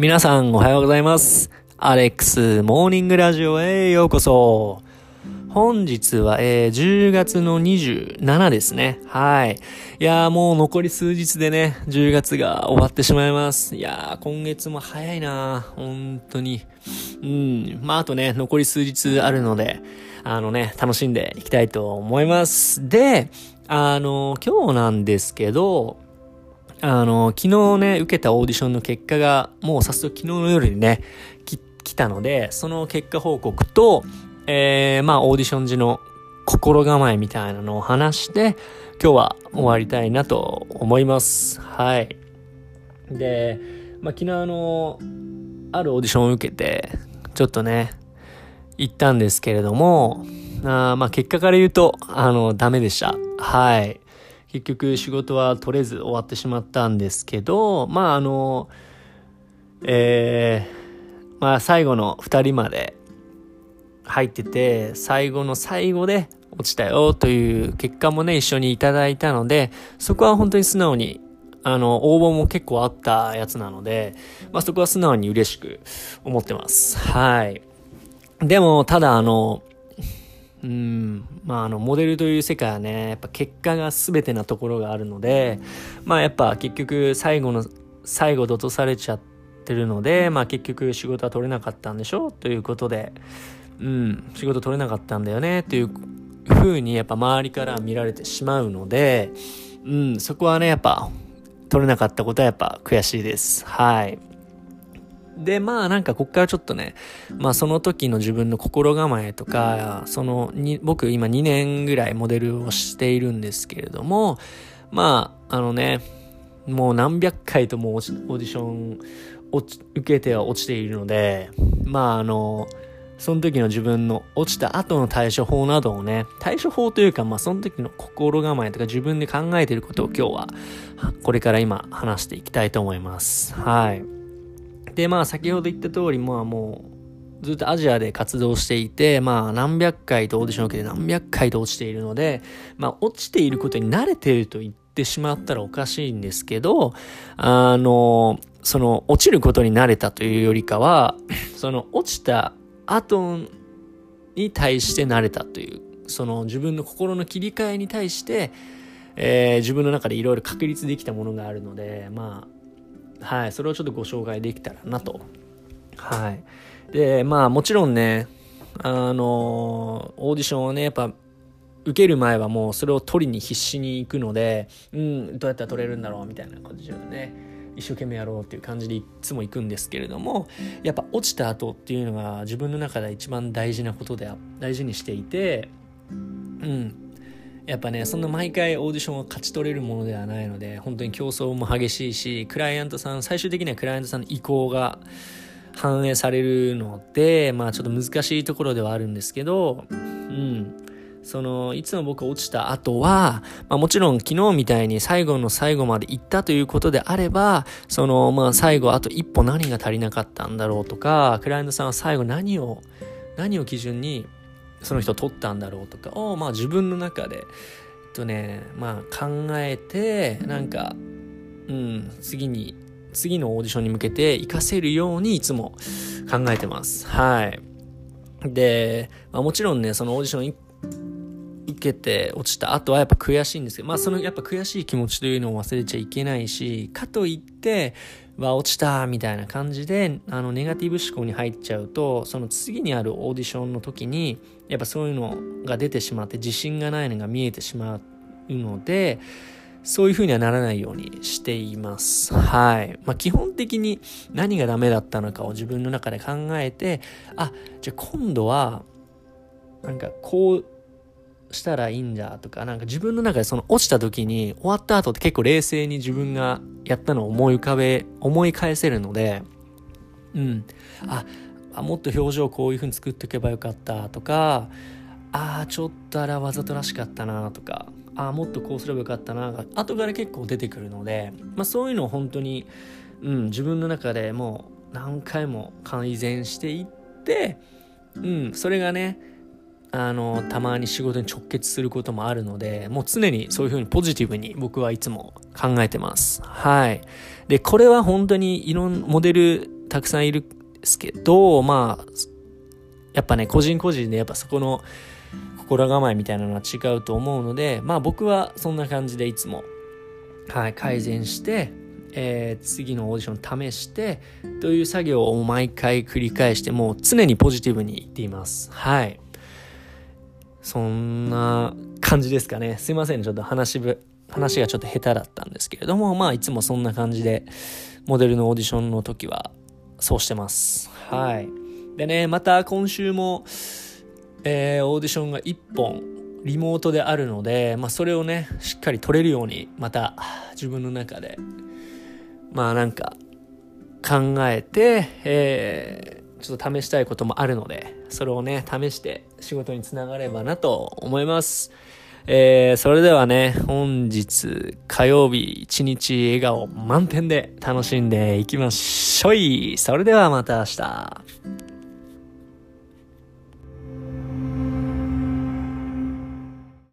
皆さんおはようございます。アレックスモーニングラジオへようこそ。本日は、えー10月の27ですね。はい。いやーもう残り数日でね、10月が終わってしまいます。いやー今月も早いなー本当に。うん。まああとね、残り数日あるので、あのね、楽しんでいきたいと思います。で、あの、今日なんですけど、あの、昨日ね、受けたオーディションの結果が、もう早速昨日の夜にね、き来たので、その結果報告と、えー、まあ、オーディション時の心構えみたいなのを話して、今日は終わりたいなと思います。はい。で、まあ、昨日あの、あるオーディションを受けて、ちょっとね、行ったんですけれども、あまあ、結果から言うと、あの、ダメでした。はい。結局仕事は取れず終わってしまったんですけど、まああの、えー、まあ最後の2人まで入ってて、最後の最後で落ちたよという結果もね、一緒にいただいたので、そこは本当に素直に、あの、応募も結構あったやつなので、まあそこは素直に嬉しく思ってます。はい。でも、ただあの、うん、まあ、あの、モデルという世界はね、やっぱ結果が全てなところがあるので、まあ、やっぱ結局最後の、最後で落とされちゃってるので、まあ、結局仕事は取れなかったんでしょということで、うん、仕事取れなかったんだよね、という風にやっぱ周りから見られてしまうので、うん、そこはね、やっぱ、取れなかったことはやっぱ悔しいです。はい。で、まあなんかこっからちょっとね、まあその時の自分の心構えとか、そのに、僕今2年ぐらいモデルをしているんですけれども、まああのね、もう何百回ともオーディション落ち受けては落ちているので、まああの、その時の自分の落ちた後の対処法などをね、対処法というか、まあその時の心構えとか自分で考えていることを今日は、これから今話していきたいと思います。はい。で、まあ先ほど言った通り、まあもうずっとアジアで活動していて、まあ何百回とオーディションを受けて何百回と落ちているので、まあ落ちていることに慣れていると言ってしまったらおかしいんですけど、あの、その落ちることに慣れたというよりかは、その落ちた後に対して慣れたという、その自分の心の切り替えに対して、えー自分の中でいろいろ確立できたものがあるので、まあ、はい、それをちょっとご紹介できたらなと。はい。で、まあもちろんね、あのオーディションをね、やっぱ、受ける前はもうそれを取りに必死に行くので、うん、どうやったら取れるんだろうみたいな感じでね、一生懸命やろうっていう感じでいつも行くんですけれども、やっぱ落ちた後っていうのが自分の中で一番大事なことで、大事にしていて、うん、やっぱねそんな毎回オーディションを勝ち取れるものではないので本当に競争も激しいしクライアントさん最終的にはクライアントさんの意向が反映されるのでまあちょっと難しいところではあるんですけどうん。そのいつも僕落ちた後は、まあ、もちろん昨日みたいに最後の最後まで行ったということであればそのまあ最後あと一歩何が足りなかったんだろうとかクライアントさんは最後何を何を基準にその人取ったんだろうとかを、まあ自分の中で、えっとね、まあ考えて、なんか、うん、次に、次のオーディションに向けて活かせるようにいつも考えてます。はい。で、まあ、もちろんね、そのオーディションい受けて落ちた後はやっぱ悔しいんですけど、まあそのやっぱ悔しい気持ちというのを忘れちゃいけないし、かといって、は落ちたみたいな感じで、あのネガティブ思考に入っちゃうと、その次にあるオーディションの時に、やっぱそういうのが出てしまって自信がないのが見えてしまうので、そういう風にはならないようにしています。はい。まあ、基本的に何がダメだったのかを自分の中で考えて、あ、じゃあ今度は、なんかこうしたらいいんだとか、なんか自分の中でその落ちた時に終わった後って結構冷静に自分がやったのを思い浮かべ、思い返せるので、うん。あ、あもっと表情こういう風に作っておけばよかったとか、ああ、ちょっとあれはわざとらしかったなとか、ああ、もっとこうすればよかったなが、後から結構出てくるので、まあそういうのを本当に、うん、自分の中でもう何回も改善していって、うん、それがね、あの、たまに仕事に直結することもあるので、もう常にそういうふうにポジティブに僕はいつも考えてます。はい。で、これは本当にいろん、モデルたくさんいるですけど、まあ、やっぱね、個人個人でやっぱそこの心構えみたいなのは違うと思うので、まあ僕はそんな感じでいつも、はい、改善して、えー、次のオーディション試してという作業を毎回繰り返してもう常にポジティブに言っていますはいそんな感じですかね。すいません。ちょっと話ぶ話がちょっと下手だったんですけれどもまあいつもそんな感じでモデルのオーディションの時はそうしてます。はい。でねまた今週もえー、オーディションが1本リモートであるので、まあ、それをねしっかり取れるようにまた自分の中でまあなんか考えて、えー、ちょっと試したいこともあるので、それをね、試して仕事につながればなと思います。えー、それではね、本日火曜日一日笑顔満点で楽しんでいきましょい。それではまた明日。